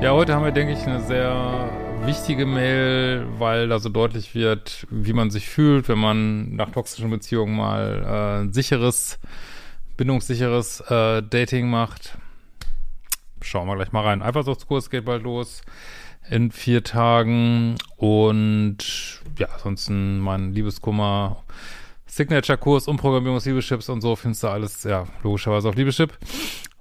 Ja, heute haben wir, denke ich, eine sehr wichtige Mail, weil da so deutlich wird, wie man sich fühlt, wenn man nach toxischen Beziehungen mal äh, sicheres, bindungssicheres äh, Dating macht. Schauen wir gleich mal rein. Eifersuchtskurs geht bald los in vier Tagen und ja, ansonsten mein Liebeskummer, Signature-Kurs, Umprogrammierung des Liebeschips und so findest du alles, ja, logischerweise auf Liebeschip.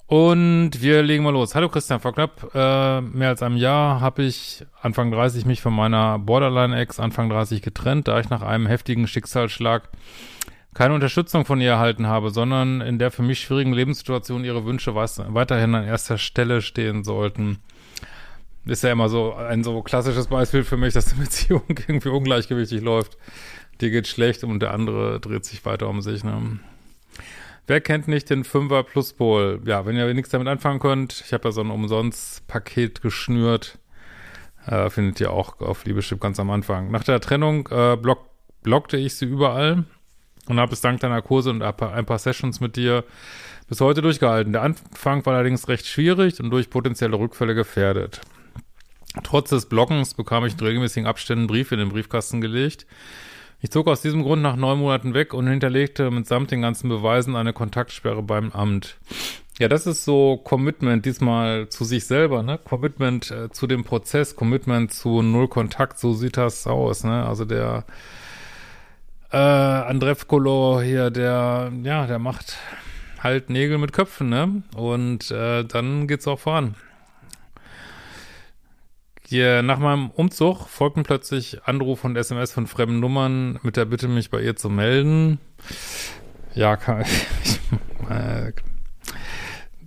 Und wir legen mal los. Hallo Christian, vor knapp äh, mehr als einem Jahr habe ich Anfang 30 mich von meiner Borderline-Ex Anfang 30 getrennt, da ich nach einem heftigen Schicksalsschlag keine Unterstützung von ihr erhalten habe, sondern in der für mich schwierigen Lebenssituation ihre Wünsche weiterhin an erster Stelle stehen sollten. Ist ja immer so ein so klassisches Beispiel für mich, dass die Beziehung irgendwie ungleichgewichtig läuft. Dir geht schlecht und der andere dreht sich weiter um sich. Ne? Wer kennt nicht den Fünfer Pluspol? Ja, wenn ihr nichts damit anfangen könnt, ich habe ja so ein Umsonst-Paket geschnürt. Äh, findet ihr auch auf Liebeschip ganz am Anfang. Nach der Trennung äh, block, blockte ich sie überall und habe es dank deiner Kurse und ein paar, ein paar Sessions mit dir bis heute durchgehalten. Der Anfang war allerdings recht schwierig und durch potenzielle Rückfälle gefährdet. Trotz des Blockens bekam ich in regelmäßigen Abständen Briefe in den Briefkasten gelegt, ich zog aus diesem Grund nach neun Monaten weg und hinterlegte mitsamt den ganzen Beweisen eine Kontaktsperre beim Amt. Ja, das ist so Commitment diesmal zu sich selber, ne? Commitment äh, zu dem Prozess, Commitment zu Null Kontakt, so sieht das aus, ne? Also der äh, Andrevkolo hier, der, ja, der macht halt Nägel mit Köpfen, ne? Und äh, dann geht's auch voran. Hier, nach meinem Umzug folgten plötzlich Anrufe und SMS von fremden Nummern mit der Bitte, mich bei ihr zu melden. Ja, kann, ich, äh,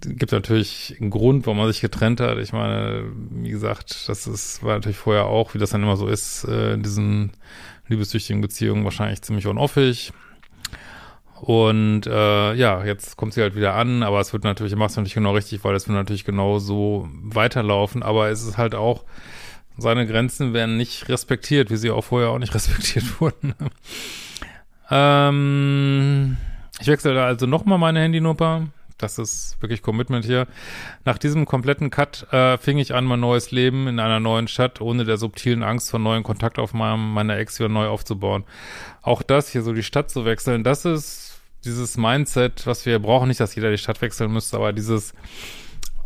gibt natürlich einen Grund, warum man sich getrennt hat. Ich meine, wie gesagt, das ist, war natürlich vorher auch, wie das dann immer so ist, äh, in diesen liebessüchtigen Beziehungen wahrscheinlich ziemlich unoffig. Und äh, ja, jetzt kommt sie halt wieder an, aber es wird natürlich, machst du nicht genau richtig, weil es wird natürlich genau so weiterlaufen, aber es ist halt auch, seine Grenzen werden nicht respektiert, wie sie auch vorher auch nicht respektiert wurden. ähm, ich wechsle da also nochmal meine Handynummer. Das ist wirklich Commitment hier. Nach diesem kompletten Cut äh, fing ich an, mein neues Leben in einer neuen Stadt, ohne der subtilen Angst vor neuen Kontaktaufnahmen meiner Ex wieder neu aufzubauen. Auch das, hier so die Stadt zu wechseln, das ist dieses Mindset, was wir brauchen, nicht, dass jeder die Stadt wechseln müsste, aber dieses,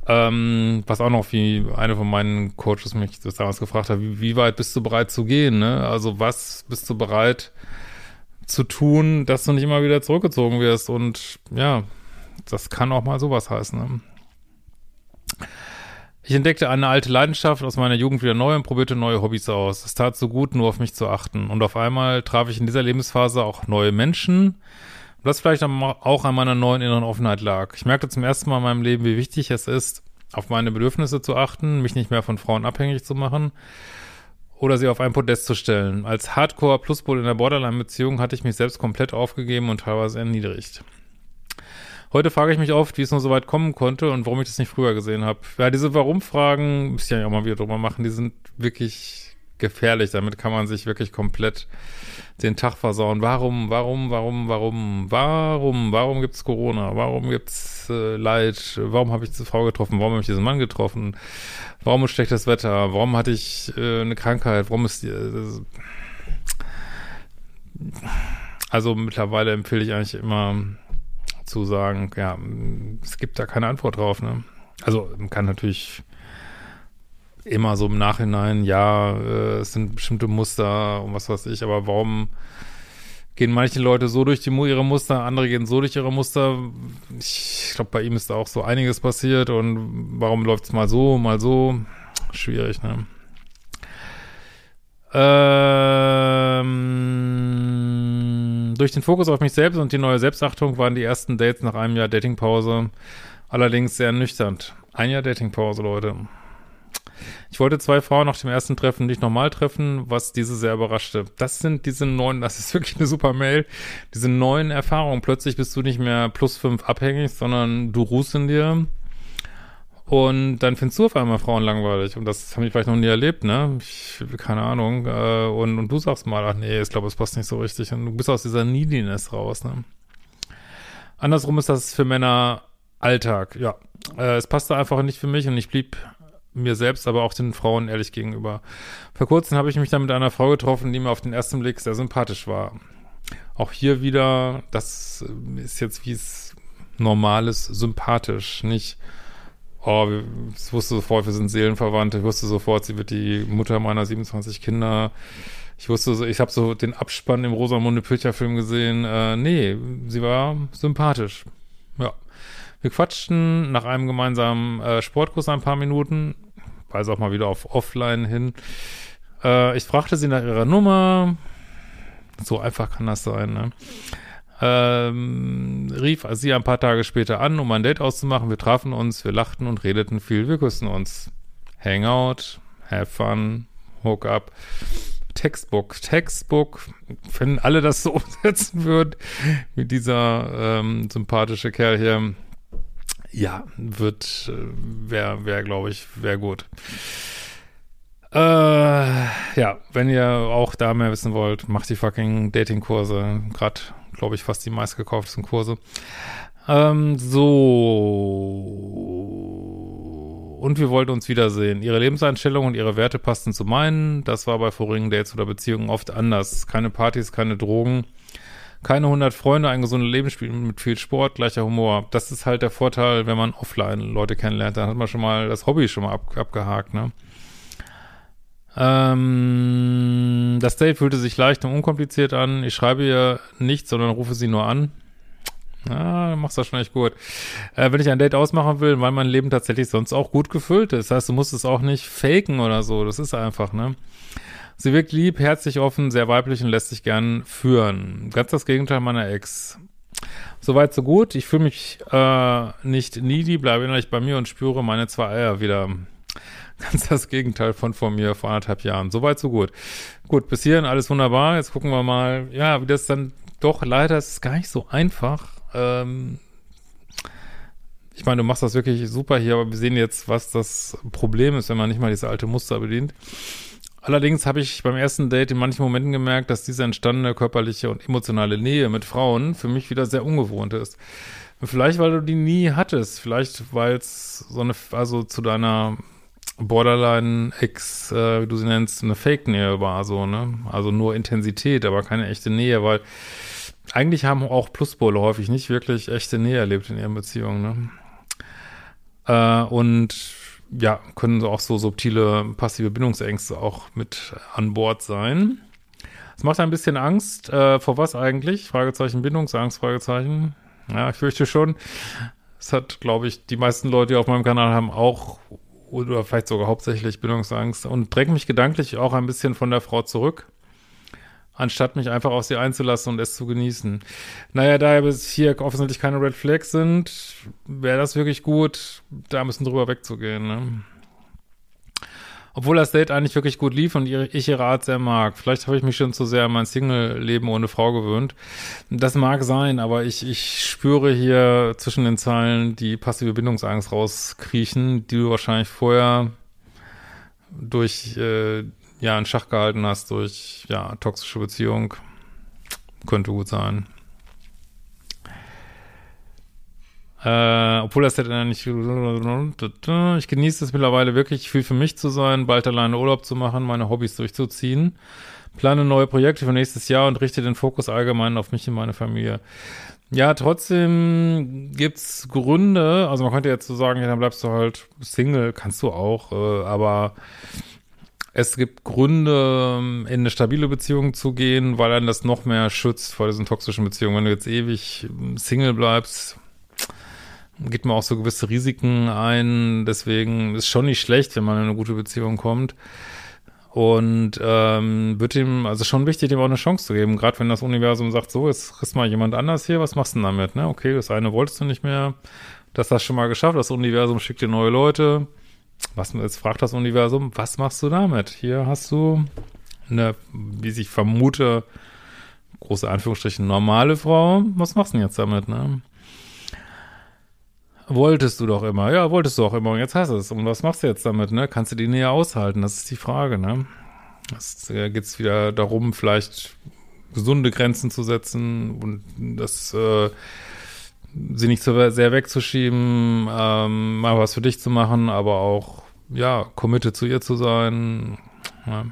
ähm, was auch noch wie eine von meinen Coaches mich damals gefragt hat, wie, wie weit bist du bereit zu gehen, ne? Also was bist du bereit zu tun, dass du nicht immer wieder zurückgezogen wirst und ja, das kann auch mal sowas heißen, ne? Ich entdeckte eine alte Leidenschaft aus meiner Jugend wieder neu und probierte neue Hobbys aus. Es tat so gut, nur auf mich zu achten. Und auf einmal traf ich in dieser Lebensphase auch neue Menschen, was vielleicht auch an meiner neuen inneren Offenheit lag. Ich merkte zum ersten Mal in meinem Leben, wie wichtig es ist, auf meine Bedürfnisse zu achten, mich nicht mehr von Frauen abhängig zu machen oder sie auf ein Podest zu stellen. Als Hardcore-Pluspol in der Borderline-Beziehung hatte ich mich selbst komplett aufgegeben und teilweise erniedrigt. Heute frage ich mich oft, wie es nur so weit kommen konnte und warum ich das nicht früher gesehen habe. Ja, diese Warum-Fragen, müsst ihr ja auch mal wieder drüber machen, die sind wirklich gefährlich. Damit kann man sich wirklich komplett den Tag versauen. Warum, warum, warum, warum, warum, warum gibt's Corona? Warum gibt's äh, Leid? Warum habe ich diese Frau getroffen? Warum habe ich diesen Mann getroffen? Warum ist schlechtes Wetter? Warum hatte ich äh, eine Krankheit? Warum ist die, äh, also mittlerweile empfehle ich eigentlich immer zu sagen, ja, es gibt da keine Antwort drauf, ne? Also man kann natürlich immer so im Nachhinein, ja, äh, es sind bestimmte Muster und was weiß ich, aber warum gehen manche Leute so durch die, ihre Muster, andere gehen so durch ihre Muster. Ich glaube, bei ihm ist da auch so einiges passiert und warum läuft es mal so, mal so? Schwierig, ne? Ähm, durch den Fokus auf mich selbst und die neue Selbstachtung waren die ersten Dates nach einem Jahr Datingpause allerdings sehr nüchtern. Ein Jahr Datingpause, Leute. Ich wollte zwei Frauen nach dem ersten Treffen nicht nochmal treffen, was diese sehr überraschte. Das sind diese neuen, das ist wirklich eine super Mail, diese neuen Erfahrungen. Plötzlich bist du nicht mehr plus fünf abhängig, sondern du ruhst in dir. Und dann findest du auf einmal Frauen langweilig. Und das habe ich vielleicht noch nie erlebt, ne? Ich, keine Ahnung. Äh, und, und du sagst mal, ach nee, ich glaube, es passt nicht so richtig. Und du bist aus dieser Neediness raus, ne? Andersrum ist das für Männer Alltag, ja. Äh, es passte einfach nicht für mich und ich blieb mir selbst, aber auch den Frauen ehrlich gegenüber. Vor kurzem habe ich mich dann mit einer Frau getroffen, die mir auf den ersten Blick sehr sympathisch war. Auch hier wieder, das ist jetzt wie es normales sympathisch, nicht oh, ich wusste sofort, wir sind Seelenverwandte, ich wusste sofort, sie wird die Mutter meiner 27 Kinder. Ich wusste so, ich habe so den Abspann im Rosamunde Pilcher Film gesehen. Äh, nee, sie war sympathisch. Ja. Wir quatschten nach einem gemeinsamen äh, Sportkurs ein paar Minuten, weise auch mal wieder auf Offline hin. Äh, ich fragte sie nach ihrer Nummer. So einfach kann das sein, ne? Ähm, rief sie ein paar Tage später an, um ein Date auszumachen. Wir trafen uns, wir lachten und redeten viel, wir küssen uns. Hangout, have fun, hook up. Textbook, Textbook, wenn alle das so umsetzen würden, wie dieser ähm, sympathische Kerl hier, ja, wird, äh, wäre, wäre, glaube ich, wäre gut. Äh, ja, wenn ihr auch da mehr wissen wollt, macht die fucking Dating-Kurse. Gerade glaube ich, fast die meistgekauftesten Kurse. Ähm, so. Und wir wollten uns wiedersehen. Ihre Lebenseinstellung und ihre Werte passten zu meinen. Das war bei vorigen Dates oder Beziehungen oft anders. Keine Partys, keine Drogen, keine 100 Freunde, ein gesundes Lebensspiel mit viel Sport, gleicher Humor. Das ist halt der Vorteil, wenn man offline Leute kennenlernt. Dann hat man schon mal das Hobby schon mal ab, abgehakt, ne? Ähm, das Date fühlte sich leicht und unkompliziert an. Ich schreibe ihr nichts, sondern rufe sie nur an. Ah, du machst das schon echt gut. Äh, wenn ich ein Date ausmachen will, weil mein Leben tatsächlich sonst auch gut gefüllt ist. Das heißt, du musst es auch nicht faken oder so. Das ist einfach, ne? Sie wirkt lieb, herzlich offen, sehr weiblich und lässt sich gern führen. Ganz das Gegenteil meiner Ex. Soweit so gut. Ich fühle mich äh, nicht needy, bleibe innerlich bei mir und spüre meine zwei Eier wieder. Ganz das Gegenteil von vor mir vor anderthalb Jahren. Soweit, so gut. Gut, bis hierhin alles wunderbar. Jetzt gucken wir mal, ja, wie das dann doch leider ist gar nicht so einfach. Ähm, ich meine, du machst das wirklich super hier, aber wir sehen jetzt, was das Problem ist, wenn man nicht mal diese alte Muster bedient. Allerdings habe ich beim ersten Date in manchen Momenten gemerkt, dass diese entstandene körperliche und emotionale Nähe mit Frauen für mich wieder sehr ungewohnt ist. Vielleicht, weil du die nie hattest, vielleicht, weil es so eine, also zu deiner Borderline-Ex, äh, wie du sie nennst, eine Fake-Nähe war, so, ne? Also nur Intensität, aber keine echte Nähe, weil eigentlich haben auch Pluspole häufig nicht wirklich echte Nähe erlebt in ihren Beziehungen, ne? Äh, und ja, können auch so subtile passive Bindungsängste auch mit an Bord sein. Es macht ein bisschen Angst. Äh, vor was eigentlich? Fragezeichen Bindungsangst, Fragezeichen. Ja, ich fürchte schon. Es hat, glaube ich, die meisten Leute, die auf meinem Kanal haben, auch oder vielleicht sogar hauptsächlich Bindungsangst und drängt mich gedanklich auch ein bisschen von der Frau zurück, anstatt mich einfach auf sie einzulassen und es zu genießen. Naja, da bis hier offensichtlich keine Red Flags sind, wäre das wirklich gut, da ein bisschen drüber wegzugehen, ne? Obwohl das Date eigentlich wirklich gut lief und ich ihre Art sehr mag. Vielleicht habe ich mich schon zu sehr an mein Single-Leben ohne Frau gewöhnt. Das mag sein, aber ich, ich spüre hier zwischen den Zeilen die passive Bindungsangst rauskriechen, die du wahrscheinlich vorher durch, äh, ja, in Schach gehalten hast, durch, ja, toxische Beziehung. Könnte gut sein. Äh, obwohl das dann nicht. Ich genieße es mittlerweile wirklich viel für mich zu sein, bald alleine Urlaub zu machen, meine Hobbys durchzuziehen. Plane neue Projekte für nächstes Jahr und richte den Fokus allgemein auf mich und meine Familie. Ja, trotzdem gibt's Gründe, also man könnte jetzt so sagen, ja, dann bleibst du halt Single, kannst du auch, äh, aber es gibt Gründe, in eine stabile Beziehung zu gehen, weil einen das noch mehr schützt vor diesen toxischen Beziehungen. Wenn du jetzt ewig Single bleibst, geht man auch so gewisse Risiken ein. Deswegen ist schon nicht schlecht, wenn man in eine gute Beziehung kommt. Und ähm, wird ihm, also schon wichtig, dem auch eine Chance zu geben. Gerade wenn das Universum sagt, so, jetzt kriegst mal jemand anders hier, was machst du denn damit? Ne? Okay, das eine wolltest du nicht mehr. Das hast du schon mal geschafft. Das Universum schickt dir neue Leute. Was jetzt fragt das Universum, was machst du damit? Hier hast du eine, wie ich vermute, große Anführungsstrichen normale Frau. Was machst du denn jetzt damit, ne? Wolltest du doch immer. Ja, wolltest du auch immer. Und jetzt hast du es. Und was machst du jetzt damit, ne? Kannst du die Nähe aushalten? Das ist die Frage, ne? Es äh, geht wieder darum, vielleicht gesunde Grenzen zu setzen und das, äh, sie nicht so sehr wegzuschieben, ähm, mal was für dich zu machen, aber auch ja, committed zu ihr zu sein. Ja.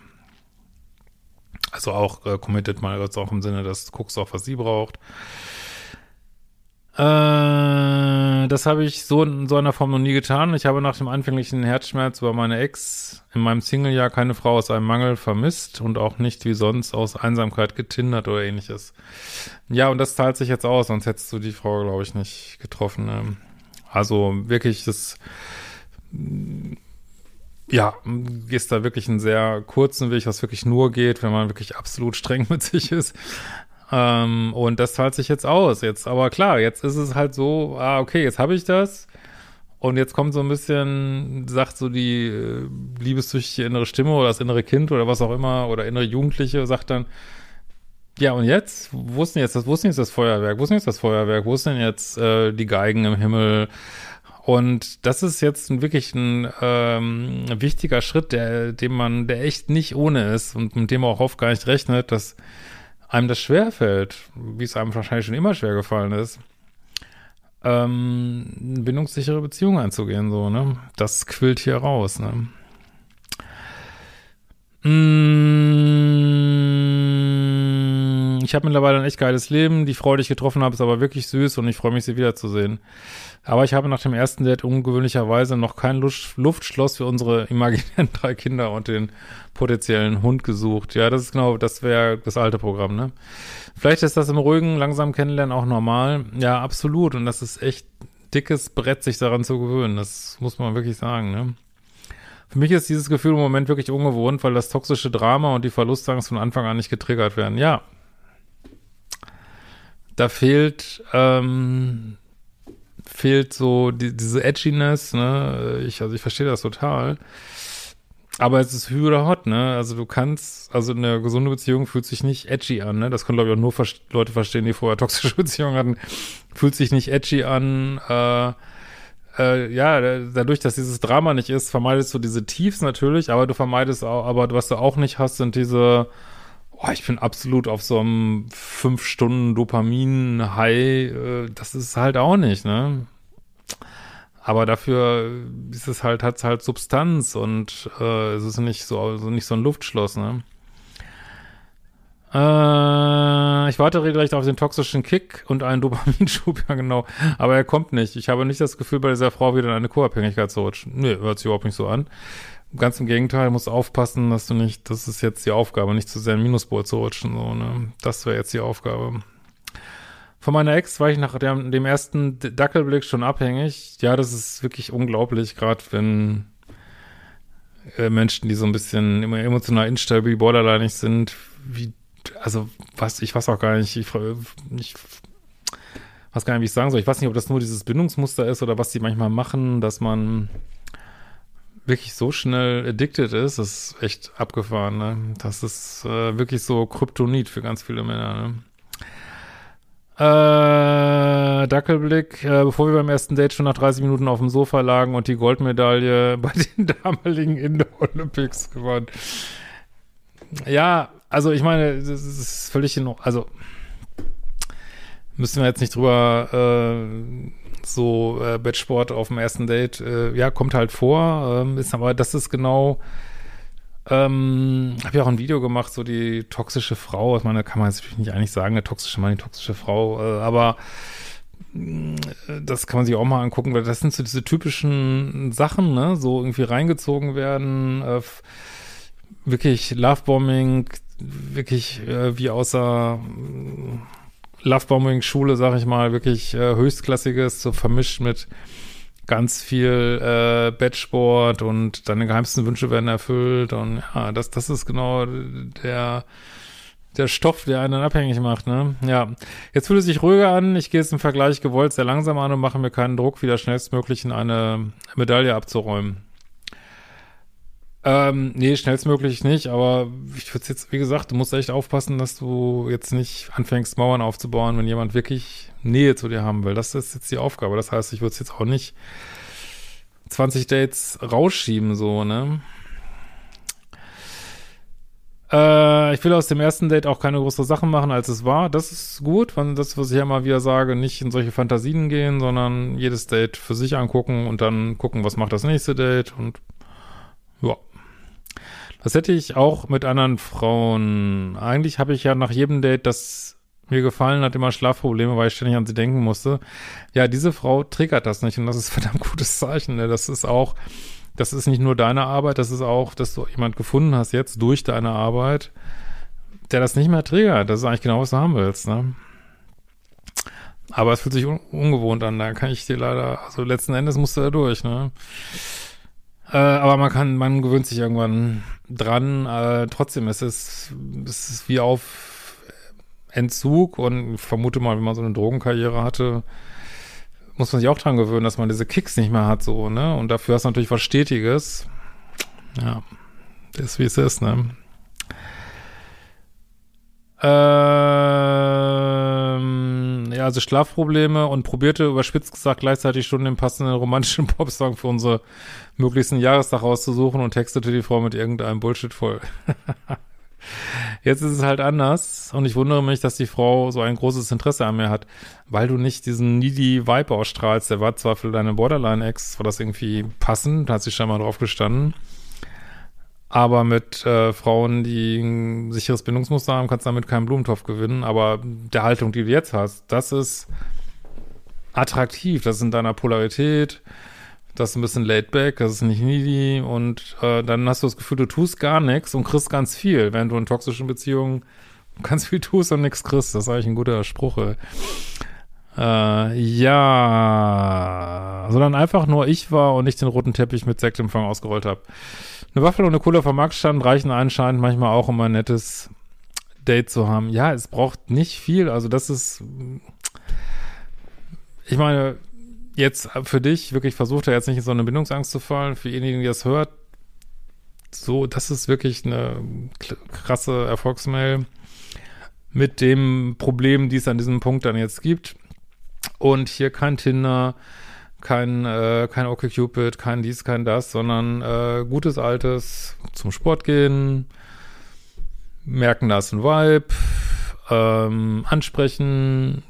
Also auch äh, committed mal jetzt auch im Sinne, dass du guckst auch, was sie braucht. Äh, das habe ich so in so einer Form noch nie getan. Ich habe nach dem anfänglichen Herzschmerz über meine Ex in meinem Single-Jahr keine Frau aus einem Mangel vermisst und auch nicht wie sonst aus Einsamkeit getindert oder ähnliches. Ja, und das zahlt sich jetzt aus, sonst hättest du die Frau, glaube ich, nicht getroffen. Ne? Also wirklich, das ja, gehst da wirklich einen sehr kurzen Weg, was wirklich nur geht, wenn man wirklich absolut streng mit sich ist. Ähm, und das zahlt sich jetzt aus. Jetzt, aber klar, jetzt ist es halt so, ah, okay, jetzt habe ich das. Und jetzt kommt so ein bisschen, sagt so die äh, liebessüchtige innere Stimme oder das innere Kind oder was auch immer oder innere Jugendliche, sagt dann, ja, und jetzt? Wo ist denn jetzt das, wo ist denn jetzt das Feuerwerk? Wo ist denn jetzt das Feuerwerk? Wo ist denn jetzt äh, die Geigen im Himmel? Und das ist jetzt wirklich ein ähm, wichtiger Schritt, der, dem man, der echt nicht ohne ist und mit dem man auch oft gar nicht rechnet, dass einem das schwerfällt, wie es einem wahrscheinlich schon immer schwer gefallen ist, ähm, eine bindungssichere Beziehung einzugehen, so, ne? Das quillt hier raus, ne? Ich habe mittlerweile ein echt geiles Leben. Die Frau, die ich getroffen habe, ist aber wirklich süß und ich freue mich, sie wiederzusehen. Aber ich habe nach dem ersten Date ungewöhnlicherweise noch kein Luftschloss für unsere imaginären drei Kinder und den potenziellen Hund gesucht. Ja, das ist genau, das wäre das alte Programm, ne? Vielleicht ist das im ruhigen, langsam kennenlernen auch normal. Ja, absolut. Und das ist echt dickes Brett, sich daran zu gewöhnen. Das muss man wirklich sagen, ne? Für mich ist dieses Gefühl im Moment wirklich ungewohnt, weil das toxische Drama und die Verlustangst von Anfang an nicht getriggert werden. Ja. Da fehlt, ähm, fehlt so die, diese Edginess, ne? Ich, also ich verstehe das total. Aber es ist hü oder hot, ne? Also du kannst, also eine gesunde Beziehung fühlt sich nicht edgy an, ne? Das können, glaube ich, auch nur Ver Leute verstehen, die vorher toxische Beziehungen hatten. Fühlt sich nicht edgy an, äh, äh, ja, dadurch, dass dieses Drama nicht ist, vermeidest du diese Tiefs natürlich, aber du vermeidest auch, aber was du auch nicht hast, sind diese, oh, ich bin absolut auf so einem fünf Stunden Dopamin-High, äh, das ist halt auch nicht, ne? Aber dafür ist es halt, hat es halt Substanz und äh, es ist nicht so, also nicht so ein Luftschloss, ne? Äh, ich warte regelrecht auf den toxischen Kick und einen Dopaminschub, ja genau. Aber er kommt nicht. Ich habe nicht das Gefühl, bei dieser Frau wieder in eine Co-Abhängigkeit zu rutschen. Nee, hört sich überhaupt nicht so an. Ganz im Gegenteil, musst aufpassen, dass du nicht, das ist jetzt die Aufgabe, nicht zu sehr in Minuspol zu rutschen, so, ne? Das wäre jetzt die Aufgabe. Von meiner Ex war ich nach dem, dem ersten Dackelblick schon abhängig. Ja, das ist wirklich unglaublich, gerade wenn äh, Menschen, die so ein bisschen emotional instabil, borderlinig sind, wie, also was, ich weiß auch gar nicht, ich, ich weiß gar nicht, wie ich sagen soll. Ich weiß nicht, ob das nur dieses Bindungsmuster ist oder was die manchmal machen, dass man wirklich so schnell addicted ist, ist echt abgefahren, ne? Das ist äh, wirklich so Kryptonit für ganz viele Männer, ne? Äh, Dackelblick, äh, bevor wir beim ersten Date schon nach 30 Minuten auf dem Sofa lagen und die Goldmedaille bei den damaligen Indoor Olympics gewonnen. Ja, also ich meine, das ist völlig in also müssen wir jetzt nicht drüber äh, so äh, Bettsport auf dem ersten Date, äh, ja, kommt halt vor, ähm, ist aber das ist genau ähm, habe ja auch ein Video gemacht, so die toxische Frau. Ich meine, kann man jetzt natürlich nicht eigentlich sagen, eine toxische Mann, die toxische Frau, äh, aber äh, das kann man sich auch mal angucken, weil das sind so diese typischen Sachen, ne, so irgendwie reingezogen werden, äh, wirklich Lovebombing, wirklich äh, wie außer äh, Lovebombing-Schule, sag ich mal, wirklich äh, höchstklassiges, so vermischt mit ganz viel äh, Bettsport und deine geheimsten Wünsche werden erfüllt und ja, das, das ist genau der, der Stoff, der einen abhängig macht, ne? Ja. Jetzt fühlt es sich ruhiger an. Ich gehe es im Vergleich gewollt sehr langsam an und mache mir keinen Druck, wieder schnellstmöglich in eine Medaille abzuräumen. Ähm, nee, schnellstmöglich nicht, aber ich würde jetzt, wie gesagt, du musst echt aufpassen, dass du jetzt nicht anfängst, Mauern aufzubauen, wenn jemand wirklich Nähe zu dir haben will. Das ist jetzt die Aufgabe. Das heißt, ich würde es jetzt auch nicht 20 Dates rausschieben, so, ne? Äh, ich will aus dem ersten Date auch keine größere Sachen machen, als es war. Das ist gut, wenn das, was ich ja mal wieder sage, nicht in solche Fantasien gehen, sondern jedes Date für sich angucken und dann gucken, was macht das nächste Date und Ja. Das hätte ich auch mit anderen Frauen. Eigentlich habe ich ja nach jedem Date, das mir gefallen hat, immer Schlafprobleme, weil ich ständig an sie denken musste. Ja, diese Frau triggert das nicht und das ist verdammt gutes Zeichen. Ne? Das ist auch, das ist nicht nur deine Arbeit, das ist auch, dass du jemand gefunden hast jetzt durch deine Arbeit, der das nicht mehr triggert. Das ist eigentlich genau, was du haben willst. Ne? Aber es fühlt sich un ungewohnt an, da kann ich dir leider, also letzten Endes musst du da durch, ne? Äh, aber man kann, man gewöhnt sich irgendwann dran. Äh, trotzdem ist es, es ist wie auf Entzug und vermute mal, wenn man so eine Drogenkarriere hatte, muss man sich auch dran gewöhnen, dass man diese Kicks nicht mehr hat, so, ne? Und dafür hast du natürlich was Stetiges. Ja, ist wie es ist, ne? Ähm, ja, also Schlafprobleme und probierte überspitzt gesagt gleichzeitig schon den passenden romantischen Popsong für unsere möglichsten Jahrestag auszusuchen und textete die Frau mit irgendeinem Bullshit voll. Jetzt ist es halt anders und ich wundere mich, dass die Frau so ein großes Interesse an mir hat, weil du nicht diesen needy Vibe ausstrahlst. Der war zwar für deine Borderline-Ex, war das irgendwie passend, hat sie scheinbar drauf gestanden. Aber mit äh, Frauen, die ein sicheres Bindungsmuster haben, kannst du damit keinen Blumentopf gewinnen. Aber der Haltung, die du jetzt hast, das ist attraktiv. Das ist in deiner Polarität. Das ist ein bisschen laid back, das ist nicht needy. Und äh, dann hast du das Gefühl, du tust gar nichts und kriegst ganz viel. Wenn du in toxischen Beziehungen ganz viel tust und nichts kriegst, das ist eigentlich ein guter Spruch. Ey. Äh, ja, sondern einfach nur ich war und nicht den roten Teppich mit Sektempfang ausgerollt habe. Eine Waffel und eine Cola vom Marktstand reichen anscheinend manchmal auch, um ein nettes Date zu haben. Ja, es braucht nicht viel. Also das ist, ich meine, jetzt für dich wirklich versucht er jetzt nicht in so eine Bindungsangst zu fallen. Für diejenigen, die das hört, so, das ist wirklich eine krasse Erfolgsmail mit dem Problem, die es an diesem Punkt dann jetzt gibt. Und hier kein Tinder, kein, äh, kein OkCupid, kein dies, kein das, sondern äh, gutes altes zum Sport gehen, merken, da ist ein Vibe, ähm, ansprechen,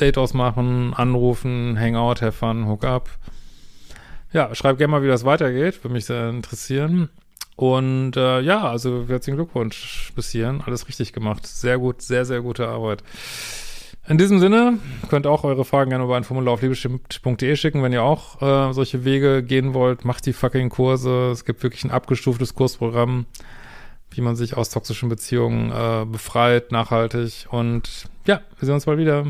Date ausmachen, anrufen, Hangout, have fun, hook up. Ja, schreib gerne mal, wie das weitergeht, würde mich sehr interessieren. Und äh, ja, also herzlichen Glückwunsch bis hierhin, alles richtig gemacht. Sehr gut, sehr, sehr gute Arbeit. In diesem Sinne könnt auch eure Fragen gerne über ein Formular auf liebestimmt.de schicken, wenn ihr auch äh, solche Wege gehen wollt. Macht die fucking Kurse. Es gibt wirklich ein abgestuftes Kursprogramm, wie man sich aus toxischen Beziehungen äh, befreit, nachhaltig. Und ja, wir sehen uns bald wieder.